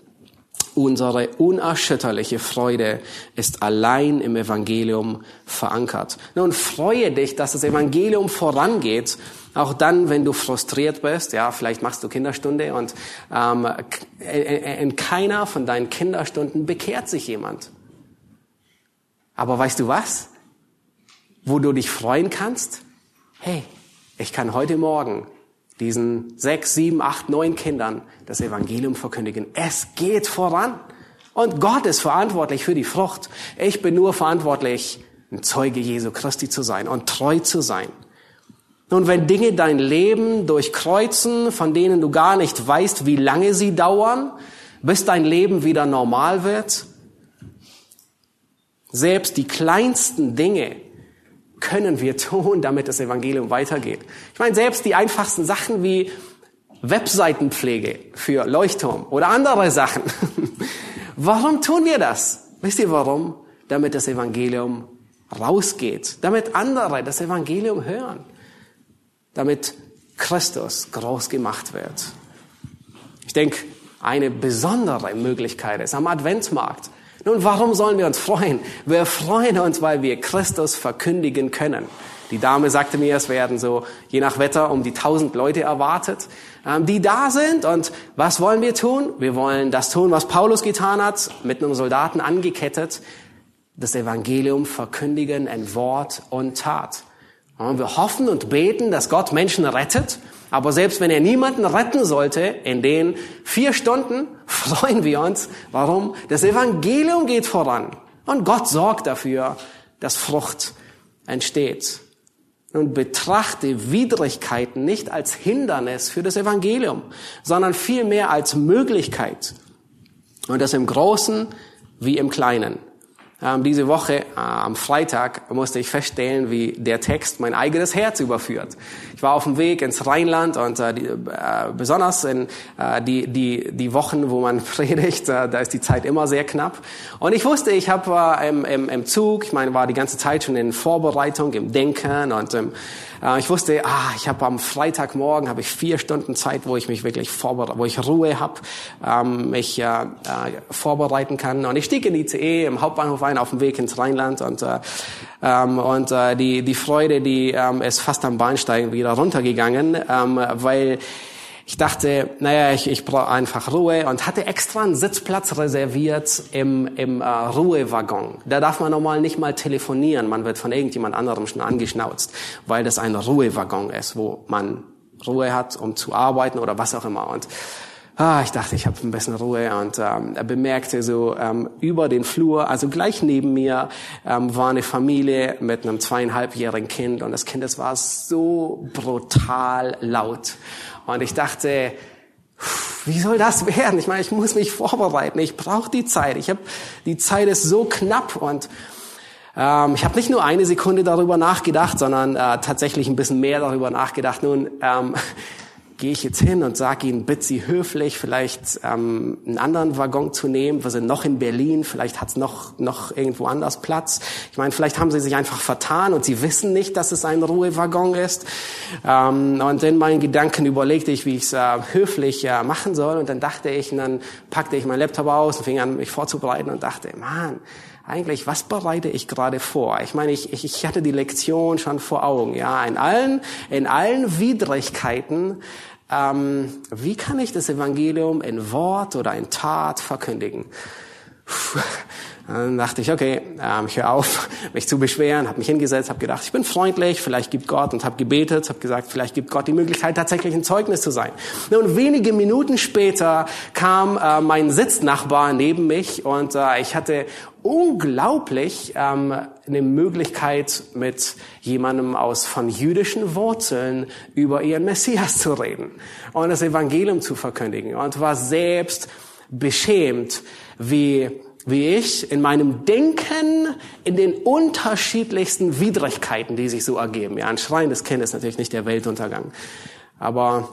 S1: Unsere unerschütterliche Freude ist allein im Evangelium verankert. Nun freue dich, dass das Evangelium vorangeht, auch dann, wenn du frustriert bist. Ja, vielleicht machst du Kinderstunde und ähm, in keiner von deinen Kinderstunden bekehrt sich jemand. Aber weißt du was? Wo du dich freuen kannst? Hey, ich kann heute Morgen diesen sechs, sieben, acht, neun Kindern das Evangelium verkündigen. Es geht voran. Und Gott ist verantwortlich für die Frucht. Ich bin nur verantwortlich, ein Zeuge Jesu Christi zu sein und treu zu sein. Nun, wenn Dinge dein Leben durchkreuzen, von denen du gar nicht weißt, wie lange sie dauern, bis dein Leben wieder normal wird, selbst die kleinsten Dinge können wir tun, damit das Evangelium weitergeht. Ich meine, selbst die einfachsten Sachen wie Webseitenpflege für Leuchtturm oder andere Sachen. warum tun wir das? Wisst ihr warum? Damit das Evangelium rausgeht, damit andere das Evangelium hören, damit Christus groß gemacht wird. Ich denke, eine besondere Möglichkeit ist am Adventsmarkt nun, warum sollen wir uns freuen? Wir freuen uns, weil wir Christus verkündigen können. Die Dame sagte mir, es werden so je nach Wetter um die tausend Leute erwartet, ähm, die da sind. Und was wollen wir tun? Wir wollen das tun, was Paulus getan hat, mit einem Soldaten angekettet, das Evangelium verkündigen in Wort und Tat. Und wir hoffen und beten, dass Gott Menschen rettet aber selbst wenn er niemanden retten sollte, in den vier Stunden freuen wir uns. Warum? Das Evangelium geht voran. Und Gott sorgt dafür, dass Frucht entsteht. und betrachte Widrigkeiten nicht als Hindernis für das Evangelium, sondern vielmehr als Möglichkeit. Und das im Großen wie im Kleinen. Ähm, diese Woche, äh, am Freitag, musste ich feststellen, wie der Text mein eigenes Herz überführt. Ich war auf dem Weg ins Rheinland und äh, die, äh, besonders in äh, die, die, die Wochen, wo man predigt, äh, da ist die Zeit immer sehr knapp. Und ich wusste, ich habe äh, im, im, im Zug, ich meine, war die ganze Zeit schon in Vorbereitung, im Denken und äh, ich wusste, ah, ich habe am Freitagmorgen habe ich vier Stunden Zeit, wo ich mich wirklich vorbereite, wo ich Ruhe habe, ähm, mich äh, äh, vorbereiten kann. Und ich stieg in die ICE im Hauptbahnhof ein auf dem Weg ins Rheinland und äh, ähm, und äh, die die Freude, die ähm, ist fast am Bahnsteigen wieder runtergegangen, ähm, weil ich dachte, naja, ich, ich brauche einfach Ruhe und hatte extra einen Sitzplatz reserviert im, im äh, Ruhewaggon. Da darf man normal nicht mal telefonieren. Man wird von irgendjemand anderem schon angeschnauzt, weil das ein Ruhewaggon ist, wo man Ruhe hat, um zu arbeiten oder was auch immer. Und ah, ich dachte, ich habe ein bisschen Ruhe und ähm, er bemerkte so ähm, über den Flur, also gleich neben mir ähm, war eine Familie mit einem zweieinhalbjährigen Kind und das Kind, das war so brutal laut. Und ich dachte, wie soll das werden? Ich meine, ich muss mich vorbereiten. Ich brauche die Zeit. Ich habe die Zeit ist so knapp und ähm, ich habe nicht nur eine Sekunde darüber nachgedacht, sondern äh, tatsächlich ein bisschen mehr darüber nachgedacht. Nun, ähm, gehe ich jetzt hin und sage ihnen, bitte Sie höflich, vielleicht ähm, einen anderen Waggon zu nehmen. Wir sind noch in Berlin, vielleicht hat es noch, noch irgendwo anders Platz. Ich meine, vielleicht haben sie sich einfach vertan und sie wissen nicht, dass es ein Ruhewaggon ist. Ähm, und in meinen Gedanken überlegte ich, wie ich es äh, höflich äh, machen soll. Und dann dachte ich, und dann packte ich meinen Laptop aus und fing an, mich vorzubereiten und dachte, Mann, eigentlich, was bereite ich gerade vor? Ich meine, ich, ich hatte die Lektion schon vor Augen, ja, in allen, in allen Widrigkeiten ähm, wie kann ich das Evangelium in Wort oder in Tat verkündigen? Dann dachte ich, okay, ähm, ich höre auf, mich zu beschweren, habe mich hingesetzt, habe gedacht, ich bin freundlich, vielleicht gibt Gott und habe gebetet, habe gesagt, vielleicht gibt Gott die Möglichkeit, tatsächlich ein Zeugnis zu sein. Und wenige Minuten später kam äh, mein Sitznachbar neben mich und äh, ich hatte unglaublich ähm, eine Möglichkeit, mit jemandem aus von jüdischen Wurzeln über ihren Messias zu reden und das Evangelium zu verkündigen und war selbst beschämt, wie wie ich in meinem Denken in den unterschiedlichsten Widrigkeiten, die sich so ergeben. Ja, ein schreiendes Kind ist natürlich nicht der Weltuntergang. Aber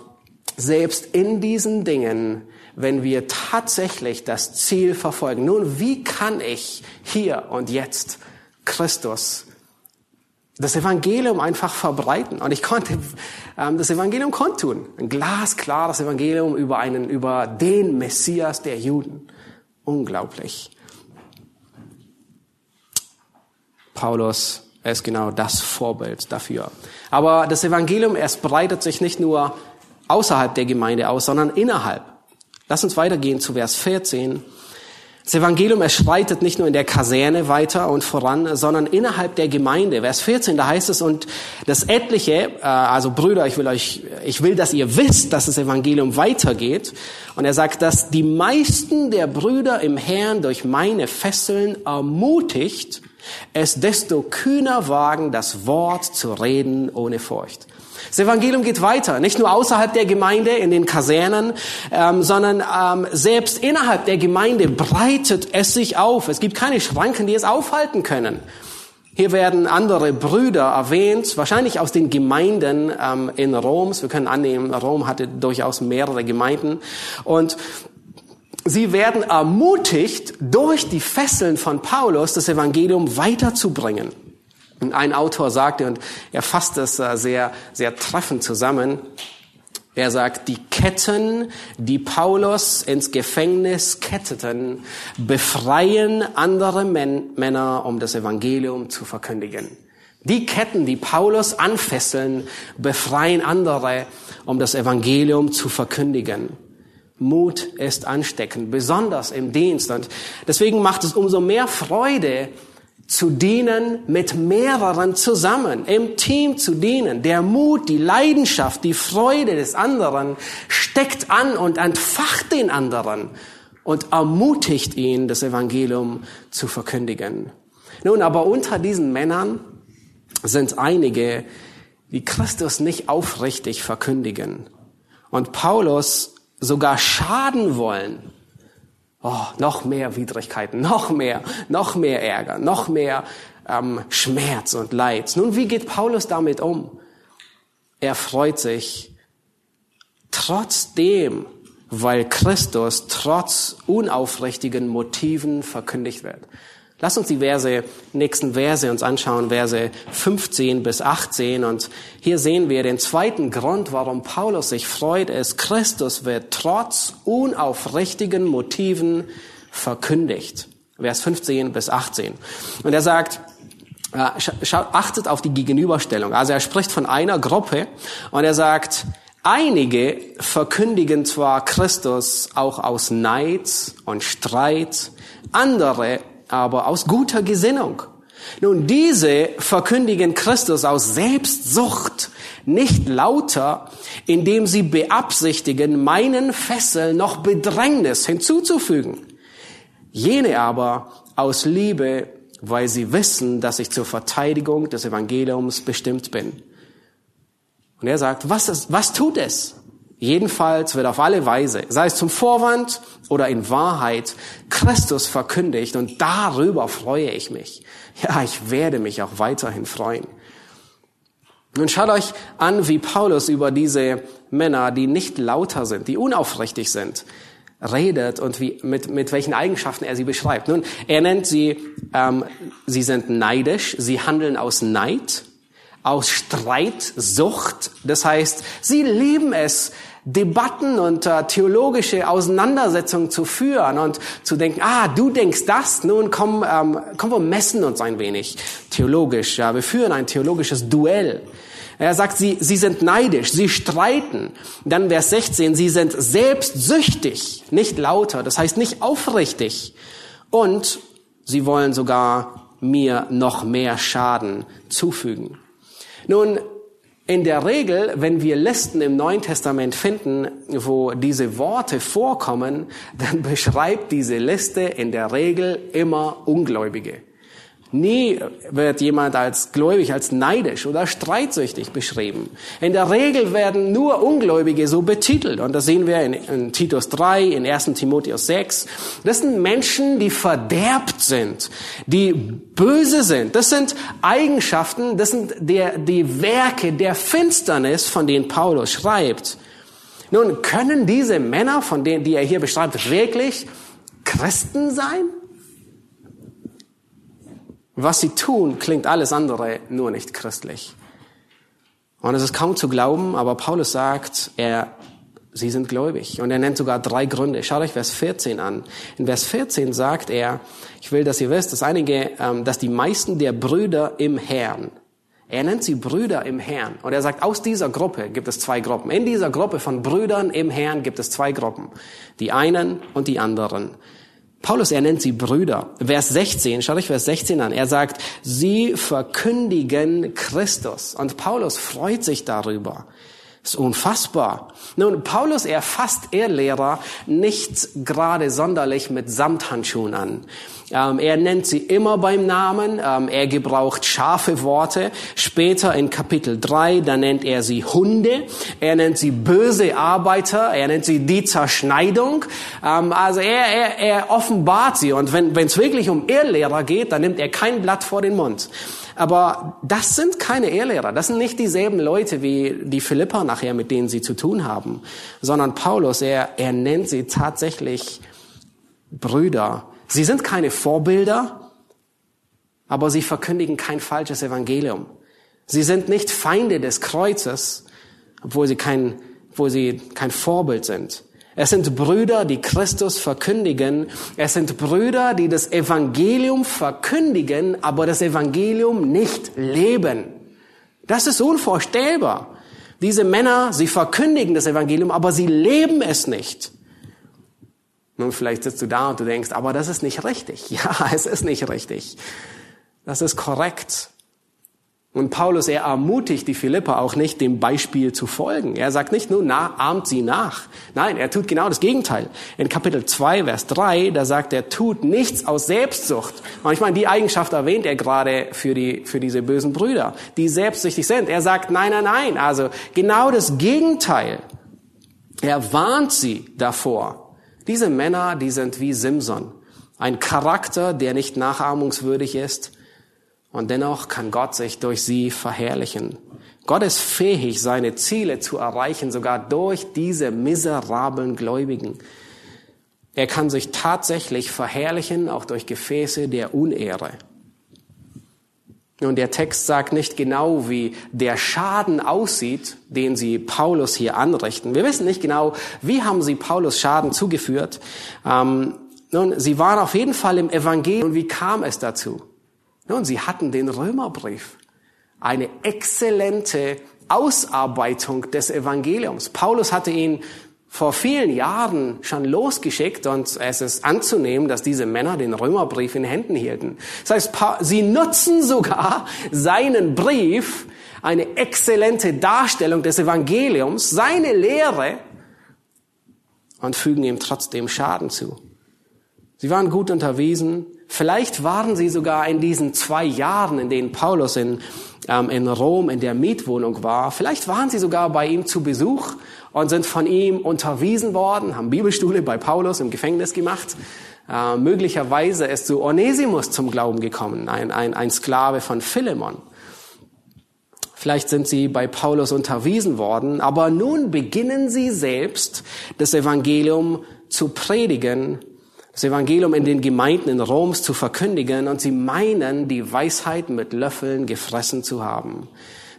S1: selbst in diesen Dingen, wenn wir tatsächlich das Ziel verfolgen, nun, wie kann ich hier und jetzt Christus das Evangelium einfach verbreiten. Und ich konnte ähm, das Evangelium kundtun. Ein glasklares Evangelium über einen, über den Messias der Juden. Unglaublich. Paulus ist genau das Vorbild dafür. Aber das Evangelium, es breitet sich nicht nur außerhalb der Gemeinde aus, sondern innerhalb. Lass uns weitergehen zu Vers 14. Das Evangelium, es schreitet nicht nur in der Kaserne weiter und voran, sondern innerhalb der Gemeinde. Vers 14, da heißt es, und das Etliche, äh, also Brüder, ich will euch, ich will, dass ihr wisst, dass das Evangelium weitergeht. Und er sagt, dass die meisten der Brüder im Herrn durch meine Fesseln ermutigt, es desto kühner wagen, das Wort zu reden ohne Furcht. Das Evangelium geht weiter, nicht nur außerhalb der Gemeinde, in den Kasernen, ähm, sondern ähm, selbst innerhalb der Gemeinde breitet es sich auf. Es gibt keine Schranken, die es aufhalten können. Hier werden andere Brüder erwähnt, wahrscheinlich aus den Gemeinden ähm, in Roms. Wir können annehmen, Rom hatte durchaus mehrere Gemeinden. Und sie werden ermutigt, durch die Fesseln von Paulus das Evangelium weiterzubringen. Und ein Autor sagte, und er fasst es äh, sehr, sehr treffend zusammen, er sagt, die Ketten, die Paulus ins Gefängnis ketteten, befreien andere Männer, um das Evangelium zu verkündigen. Die Ketten, die Paulus anfesseln, befreien andere, um das Evangelium zu verkündigen. Mut ist ansteckend, besonders im Dienst. Und deswegen macht es umso mehr Freude, zu dienen mit mehreren zusammen, im Team zu dienen. Der Mut, die Leidenschaft, die Freude des anderen steckt an und entfacht den anderen und ermutigt ihn, das Evangelium zu verkündigen. Nun, aber unter diesen Männern sind einige, die Christus nicht aufrichtig verkündigen und Paulus sogar schaden wollen. Oh, noch mehr Widrigkeiten, noch mehr, noch mehr Ärger, noch mehr ähm, Schmerz und Leid. Nun, wie geht Paulus damit um? Er freut sich trotzdem, weil Christus trotz unaufrichtigen Motiven verkündigt wird. Lass uns die Verse, nächsten Verse uns anschauen, Verse 15 bis 18. Und hier sehen wir den zweiten Grund, warum Paulus sich freut, ist, Christus wird trotz unaufrichtigen Motiven verkündigt. Vers 15 bis 18. Und er sagt, äh, achtet auf die Gegenüberstellung. Also er spricht von einer Gruppe und er sagt, einige verkündigen zwar Christus auch aus Neid und Streit, andere aber aus guter Gesinnung. Nun, diese verkündigen Christus aus Selbstsucht, nicht lauter, indem sie beabsichtigen, meinen Fesseln noch Bedrängnis hinzuzufügen. Jene aber aus Liebe, weil sie wissen, dass ich zur Verteidigung des Evangeliums bestimmt bin. Und er sagt, was, ist, was tut es? Jedenfalls wird auf alle Weise, sei es zum Vorwand oder in Wahrheit, Christus verkündigt und darüber freue ich mich. Ja, ich werde mich auch weiterhin freuen. Nun schaut euch an, wie Paulus über diese Männer, die nicht lauter sind, die unaufrichtig sind, redet und wie, mit, mit welchen Eigenschaften er sie beschreibt. Nun, er nennt sie, ähm, sie sind neidisch, sie handeln aus Neid, aus Streitsucht. Das heißt, sie lieben es, Debatten und äh, theologische Auseinandersetzungen zu führen und zu denken, ah, du denkst das, nun komm, ähm, komm, wir messen uns ein wenig theologisch. Ja, wir führen ein theologisches Duell. Er sagt, sie, sie sind neidisch, sie streiten. Dann Vers 16, sie sind selbstsüchtig, nicht lauter, das heißt nicht aufrichtig. Und sie wollen sogar mir noch mehr Schaden zufügen. Nun, in der Regel, wenn wir Listen im Neuen Testament finden, wo diese Worte vorkommen, dann beschreibt diese Liste in der Regel immer Ungläubige. Nie wird jemand als gläubig, als neidisch oder streitsüchtig beschrieben. In der Regel werden nur Ungläubige so betitelt. Und das sehen wir in, in, Titus 3, in 1 Timotheus 6. Das sind Menschen, die verderbt sind, die böse sind. Das sind Eigenschaften, das sind der, die Werke der Finsternis, von denen Paulus schreibt. Nun, können diese Männer, von denen, die er hier beschreibt, wirklich Christen sein? Was sie tun, klingt alles andere nur nicht christlich. Und es ist kaum zu glauben, aber Paulus sagt, er, sie sind gläubig. Und er nennt sogar drei Gründe. Schaut euch Vers 14 an. In Vers 14 sagt er, ich will, dass ihr wisst, dass einige, ähm, dass die meisten der Brüder im Herrn, er nennt sie Brüder im Herrn. Und er sagt, aus dieser Gruppe gibt es zwei Gruppen. In dieser Gruppe von Brüdern im Herrn gibt es zwei Gruppen. Die einen und die anderen. Paulus, er nennt sie Brüder. Vers 16, schaut euch Vers 16 an. Er sagt, sie verkündigen Christus. Und Paulus freut sich darüber. Ist unfassbar. Nun, Paulus, er fasst Ehrlehrer nicht gerade sonderlich mit Samthandschuhen an. Ähm, er nennt sie immer beim Namen. Ähm, er gebraucht scharfe Worte. Später in Kapitel 3, da nennt er sie Hunde. Er nennt sie böse Arbeiter. Er nennt sie die Zerschneidung. Ähm, also er, er, er offenbart sie. Und wenn es wirklich um Ehrlehrer geht, dann nimmt er kein Blatt vor den Mund. Aber das sind keine Ehrlehrer. Das sind nicht dieselben Leute wie die Philippa nachher, mit denen sie zu tun haben, sondern Paulus, er, er nennt sie tatsächlich Brüder. Sie sind keine Vorbilder, aber sie verkündigen kein falsches Evangelium. Sie sind nicht Feinde des Kreuzes, obwohl sie kein, obwohl sie kein Vorbild sind. Es sind Brüder, die Christus verkündigen. Es sind Brüder, die das Evangelium verkündigen, aber das Evangelium nicht leben. Das ist unvorstellbar. Diese Männer, sie verkündigen das Evangelium, aber sie leben es nicht. Nun, vielleicht sitzt du da und du denkst, aber das ist nicht richtig. Ja, es ist nicht richtig. Das ist korrekt. Und Paulus, er ermutigt die Philipper auch nicht, dem Beispiel zu folgen. Er sagt nicht nur, na, ahmt sie nach. Nein, er tut genau das Gegenteil. In Kapitel 2, Vers 3, da sagt er, tut nichts aus Selbstsucht. Und ich meine, die Eigenschaft erwähnt er gerade für, die, für diese bösen Brüder, die selbstsüchtig sind. Er sagt, nein, nein, nein. Also genau das Gegenteil. Er warnt sie davor. Diese Männer, die sind wie Simson. Ein Charakter, der nicht nachahmungswürdig ist und dennoch kann Gott sich durch sie verherrlichen. Gott ist fähig, seine Ziele zu erreichen, sogar durch diese miserablen Gläubigen. Er kann sich tatsächlich verherrlichen, auch durch Gefäße der Unehre. Nun, der Text sagt nicht genau, wie der Schaden aussieht, den sie Paulus hier anrichten. Wir wissen nicht genau, wie haben sie Paulus Schaden zugeführt. Ähm, nun, sie waren auf jeden Fall im Evangelium. Und wie kam es dazu? Nun, sie hatten den Römerbrief. Eine exzellente Ausarbeitung des Evangeliums. Paulus hatte ihn vor vielen Jahren schon losgeschickt und es ist anzunehmen, dass diese Männer den Römerbrief in Händen hielten. Das heißt, sie nutzen sogar seinen Brief, eine exzellente Darstellung des Evangeliums, seine Lehre und fügen ihm trotzdem Schaden zu. Sie waren gut unterwiesen, Vielleicht waren sie sogar in diesen zwei Jahren, in denen Paulus in, ähm, in Rom in der Mietwohnung war, vielleicht waren sie sogar bei ihm zu Besuch und sind von ihm unterwiesen worden, haben Bibelstule bei Paulus im Gefängnis gemacht. Äh, möglicherweise ist so Onesimus zum Glauben gekommen, ein, ein, ein Sklave von Philemon. Vielleicht sind sie bei Paulus unterwiesen worden, aber nun beginnen sie selbst das Evangelium zu predigen das Evangelium in den Gemeinden in Roms zu verkündigen und sie meinen, die Weisheit mit Löffeln gefressen zu haben.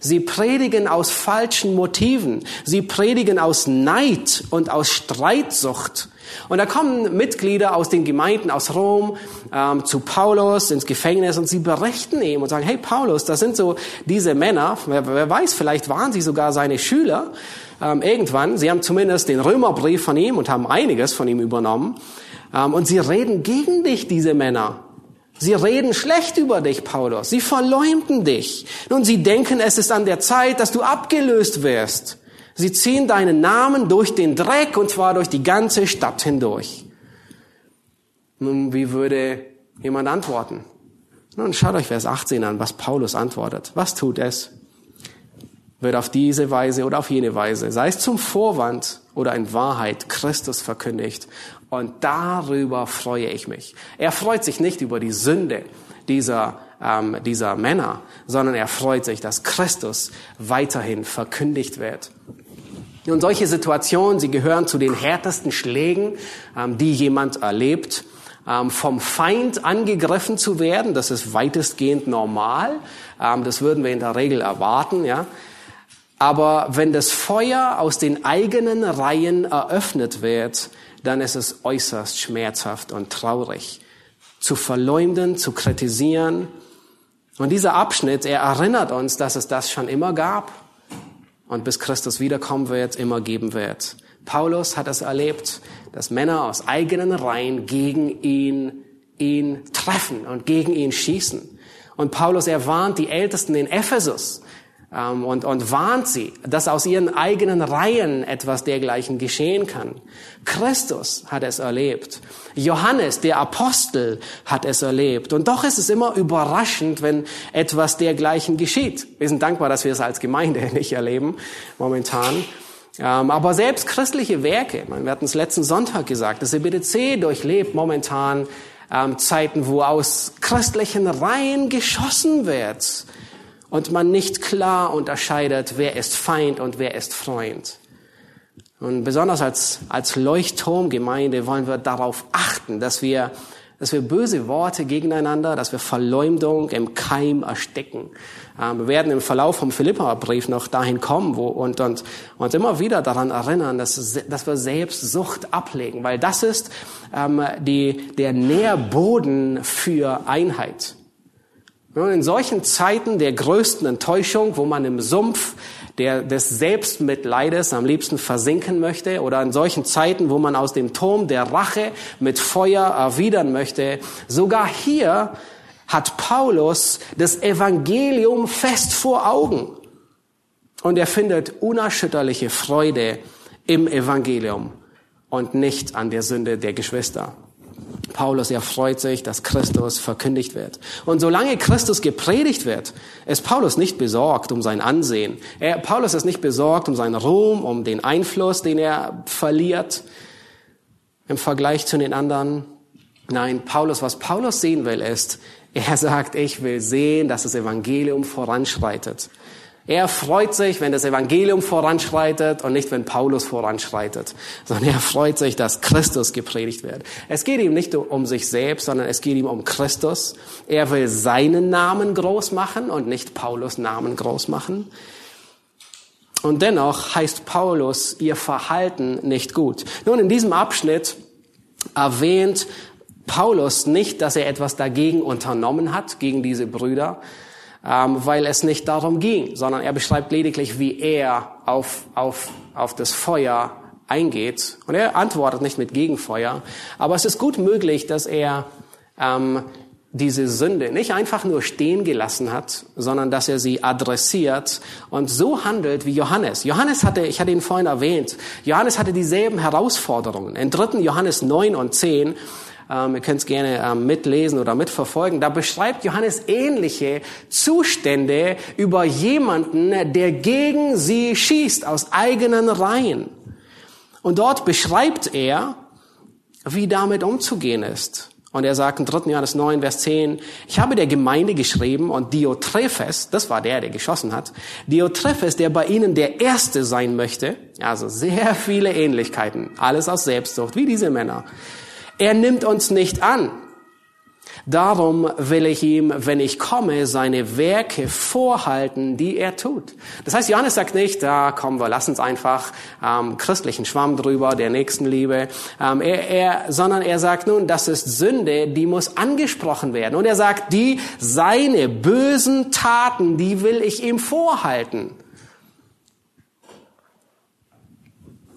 S1: Sie predigen aus falschen Motiven. Sie predigen aus Neid und aus Streitsucht. Und da kommen Mitglieder aus den Gemeinden aus Rom ähm, zu Paulus ins Gefängnis und sie berichten ihm und sagen, hey Paulus, das sind so diese Männer, wer, wer weiß, vielleicht waren sie sogar seine Schüler ähm, irgendwann. Sie haben zumindest den Römerbrief von ihm und haben einiges von ihm übernommen. Ähm, und sie reden gegen dich, diese Männer. Sie reden schlecht über dich, Paulus. Sie verleumden dich. Nun, sie denken, es ist an der Zeit, dass du abgelöst wirst. Sie ziehen deinen Namen durch den Dreck und zwar durch die ganze Stadt hindurch. Nun, wie würde jemand antworten? Nun, schaut euch Vers 18 an, was Paulus antwortet. Was tut es? Wird auf diese Weise oder auf jene Weise, sei es zum Vorwand oder in Wahrheit, Christus verkündigt. Und darüber freue ich mich. Er freut sich nicht über die Sünde dieser, ähm, dieser Männer, sondern er freut sich, dass Christus weiterhin verkündigt wird. Und solche Situationen, sie gehören zu den härtesten Schlägen, ähm, die jemand erlebt. Ähm, vom Feind angegriffen zu werden, das ist weitestgehend normal. Ähm, das würden wir in der Regel erwarten, ja. Aber wenn das Feuer aus den eigenen Reihen eröffnet wird, dann ist es äußerst schmerzhaft und traurig. Zu verleumden, zu kritisieren. Und dieser Abschnitt, er erinnert uns, dass es das schon immer gab und bis Christus wiederkommen wird, immer geben wird. Paulus hat es erlebt, dass Männer aus eigenen Reihen gegen ihn, ihn treffen und gegen ihn schießen. Und Paulus, er warnt die Ältesten in Ephesus, ähm, und, und warnt sie, dass aus ihren eigenen Reihen etwas dergleichen geschehen kann. Christus hat es erlebt. Johannes, der Apostel, hat es erlebt. Und doch ist es immer überraschend, wenn etwas dergleichen geschieht. Wir sind dankbar, dass wir es als Gemeinde nicht erleben momentan. Ähm, aber selbst christliche Werke, wir hatten es letzten Sonntag gesagt, das EBDC durchlebt momentan ähm, Zeiten, wo aus christlichen Reihen geschossen wird und man nicht klar unterscheidet, wer ist Feind und wer ist Freund. Und besonders als, als Leuchtturmgemeinde wollen wir darauf achten, dass wir, dass wir böse Worte gegeneinander, dass wir Verleumdung im Keim ersticken. Ähm, wir werden im Verlauf vom Philippa-Brief noch dahin kommen wo, und, und uns immer wieder daran erinnern, dass, dass wir Selbstsucht ablegen, weil das ist ähm, die, der Nährboden für Einheit. In solchen Zeiten der größten Enttäuschung, wo man im Sumpf der, des Selbstmitleides am liebsten versinken möchte, oder in solchen Zeiten, wo man aus dem Turm der Rache mit Feuer erwidern möchte, sogar hier hat Paulus das Evangelium fest vor Augen. Und er findet unerschütterliche Freude im Evangelium und nicht an der Sünde der Geschwister. Paulus, er freut sich, dass Christus verkündigt wird. Und solange Christus gepredigt wird, ist Paulus nicht besorgt um sein Ansehen. Er, Paulus ist nicht besorgt um seinen Ruhm, um den Einfluss, den er verliert im Vergleich zu den anderen. Nein, Paulus, was Paulus sehen will, ist, er sagt, ich will sehen, dass das Evangelium voranschreitet. Er freut sich, wenn das Evangelium voranschreitet und nicht, wenn Paulus voranschreitet, sondern er freut sich, dass Christus gepredigt wird. Es geht ihm nicht um sich selbst, sondern es geht ihm um Christus. Er will seinen Namen groß machen und nicht Paulus Namen groß machen. Und dennoch heißt Paulus ihr Verhalten nicht gut. Nun, in diesem Abschnitt erwähnt Paulus nicht, dass er etwas dagegen unternommen hat, gegen diese Brüder, weil es nicht darum ging, sondern er beschreibt lediglich, wie er auf, auf, auf das Feuer eingeht. Und er antwortet nicht mit Gegenfeuer, aber es ist gut möglich, dass er ähm, diese Sünde nicht einfach nur stehen gelassen hat, sondern dass er sie adressiert und so handelt wie Johannes. Johannes hatte, ich hatte ihn vorhin erwähnt, Johannes hatte dieselben Herausforderungen. In 3. Johannes 9 und 10 ähm, ihr könnt es gerne ähm, mitlesen oder mitverfolgen. Da beschreibt Johannes ähnliche Zustände über jemanden, der gegen sie schießt aus eigenen Reihen. Und dort beschreibt er, wie damit umzugehen ist. Und er sagt in 3. Johannes 9, Vers 10, ich habe der Gemeinde geschrieben und Diotrephes, das war der, der geschossen hat, Diotrephes, der bei ihnen der Erste sein möchte, also sehr viele Ähnlichkeiten, alles aus Selbstsucht, wie diese Männer, er nimmt uns nicht an. Darum will ich ihm, wenn ich komme, seine Werke vorhalten, die er tut. Das heißt, Johannes sagt nicht, da kommen wir, lass uns einfach ähm, christlichen Schwamm drüber, der Nächstenliebe, ähm, er, er, sondern er sagt nun, das ist Sünde, die muss angesprochen werden. Und er sagt, die seine bösen Taten, die will ich ihm vorhalten.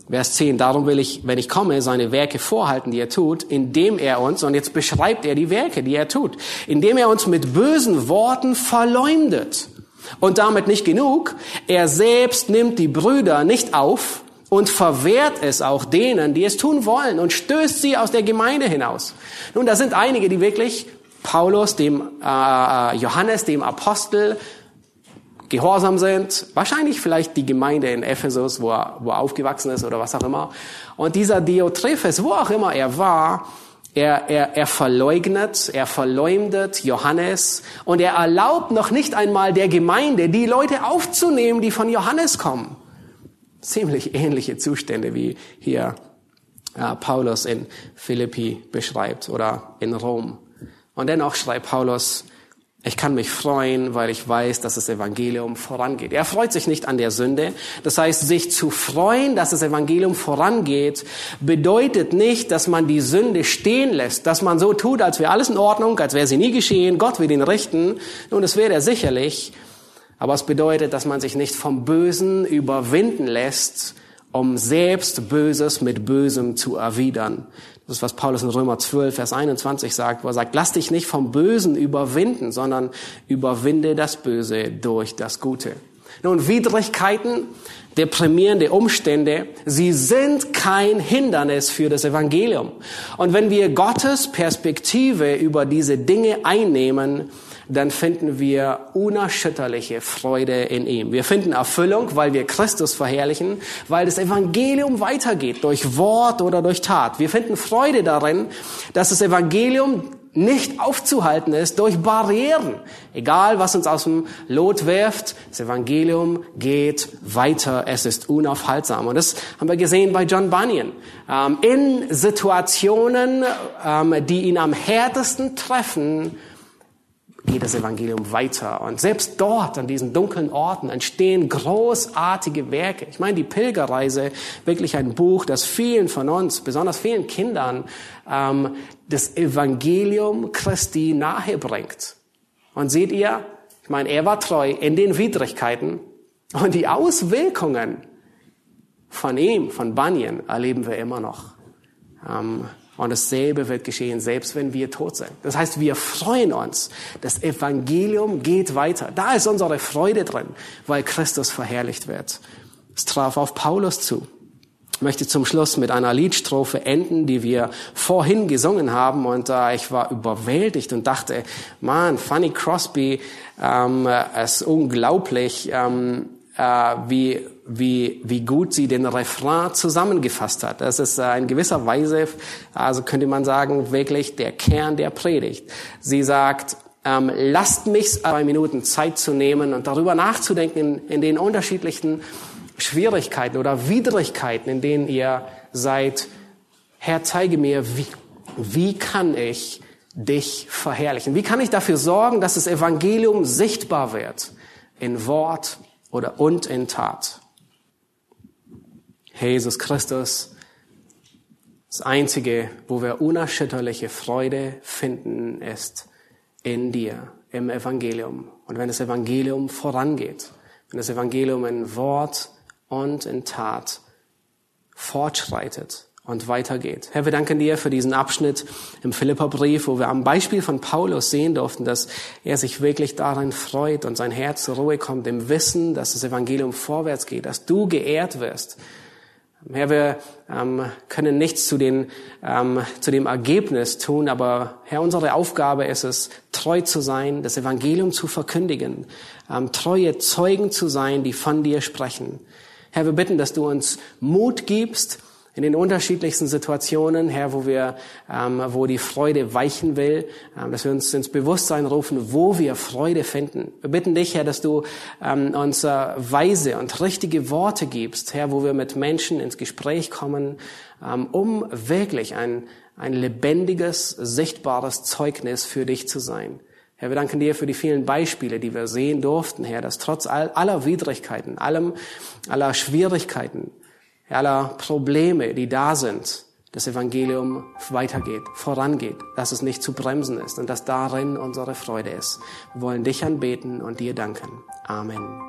S1: Vers 10, darum will ich, wenn ich komme, seine Werke vorhalten, die er tut, indem er uns, und jetzt beschreibt er die Werke, die er tut, indem er uns mit bösen Worten verleumdet. Und damit nicht genug, er selbst nimmt die Brüder nicht auf und verwehrt es auch denen, die es tun wollen und stößt sie aus der Gemeinde hinaus. Nun, da sind einige, die wirklich Paulus, dem äh, Johannes, dem Apostel, gehorsam sind, wahrscheinlich vielleicht die Gemeinde in Ephesus, wo er, wo er aufgewachsen ist oder was auch immer. Und dieser Diotrephes, wo auch immer er war, er, er, er verleugnet, er verleumdet Johannes und er erlaubt noch nicht einmal der Gemeinde, die Leute aufzunehmen, die von Johannes kommen. Ziemlich ähnliche Zustände wie hier äh, Paulus in Philippi beschreibt oder in Rom. Und dennoch schreibt Paulus, ich kann mich freuen, weil ich weiß, dass das Evangelium vorangeht. Er freut sich nicht an der Sünde. Das heißt, sich zu freuen, dass das Evangelium vorangeht, bedeutet nicht, dass man die Sünde stehen lässt, dass man so tut, als wäre alles in Ordnung, als wäre sie nie geschehen, Gott will ihn richten. Nun, das wäre er sicherlich. Aber es bedeutet, dass man sich nicht vom Bösen überwinden lässt, um selbst Böses mit Bösem zu erwidern. Das ist, was Paulus in Römer 12, Vers 21 sagt, wo er sagt, lass dich nicht vom Bösen überwinden, sondern überwinde das Böse durch das Gute. Nun, Widrigkeiten, deprimierende Umstände, sie sind kein Hindernis für das Evangelium. Und wenn wir Gottes Perspektive über diese Dinge einnehmen, dann finden wir unerschütterliche Freude in ihm. Wir finden Erfüllung, weil wir Christus verherrlichen, weil das Evangelium weitergeht, durch Wort oder durch Tat. Wir finden Freude darin, dass das Evangelium nicht aufzuhalten ist durch Barrieren. Egal, was uns aus dem Lot wirft, das Evangelium geht weiter. Es ist unaufhaltsam. Und das haben wir gesehen bei John Bunyan. Ähm, in Situationen, ähm, die ihn am härtesten treffen, geht das Evangelium weiter. Und selbst dort, an diesen dunklen Orten, entstehen großartige Werke. Ich meine, die Pilgerreise, wirklich ein Buch, das vielen von uns, besonders vielen Kindern, ähm, das Evangelium Christi nahebringt. Und seht ihr, ich meine, er war treu in den Widrigkeiten und die Auswirkungen von ihm, von Bunyan, erleben wir immer noch. Ähm, Und dasselbe wird geschehen, selbst wenn wir tot sind. Das heißt, wir freuen uns. Das Evangelium geht weiter. Da ist unsere Freude drin, weil Christus verherrlicht wird. Es traf auf Paulus zu. Ich möchte zum Schluss mit einer Liedstrophe enden, die wir vorhin gesungen haben. Und äh, ich war überwältigt und dachte, man, Fanny Crosby ähm, ist unglaublich, ähm, äh, wie, wie, wie gut sie den Refrain zusammengefasst hat. Das ist in gewisser Weise, also könnte man sagen, wirklich der Kern der Predigt. Sie sagt, ähm, lasst mich zwei Minuten Zeit zu nehmen und darüber nachzudenken in den unterschiedlichen Schwierigkeiten oder Widrigkeiten, in denen ihr seid, Herr, zeige mir, wie, wie kann ich dich verherrlichen? Wie kann ich dafür sorgen, dass das Evangelium sichtbar wird in Wort oder und in Tat? Jesus Christus, das Einzige, wo wir unerschütterliche Freude finden, ist in dir, im Evangelium. Und wenn das Evangelium vorangeht, wenn das Evangelium in Wort und in Tat fortschreitet und weitergeht. Herr, wir danken dir für diesen Abschnitt im Philipperbrief, wo wir am Beispiel von Paulus sehen durften, dass er sich wirklich darin freut und sein Herz zur Ruhe kommt, im Wissen, dass das Evangelium vorwärts geht, dass du geehrt wirst Herr, wir ähm, können nichts zu, den, ähm, zu dem Ergebnis tun, aber Herr, unsere Aufgabe ist es, treu zu sein, das Evangelium zu verkündigen, ähm, treue Zeugen zu sein, die von dir sprechen. Herr, wir bitten, dass du uns Mut gibst, in den unterschiedlichsten Situationen, Herr, wo wir, ähm, wo die Freude weichen will, ähm, dass wir uns ins Bewusstsein rufen, wo wir Freude finden. Wir bitten dich, Herr, dass du ähm, uns äh, weise und richtige Worte gibst, Herr, wo wir mit Menschen ins Gespräch kommen, ähm, um wirklich ein, ein lebendiges, sichtbares Zeugnis für dich zu sein. Herr, wir danken dir für die vielen Beispiele, die wir sehen durften, Herr, dass trotz aller Widrigkeiten, allem, aller Schwierigkeiten, aller Probleme, die da sind, das Evangelium weitergeht, vorangeht, dass es nicht zu bremsen ist und dass darin unsere Freude ist. Wir wollen dich anbeten und dir danken. Amen.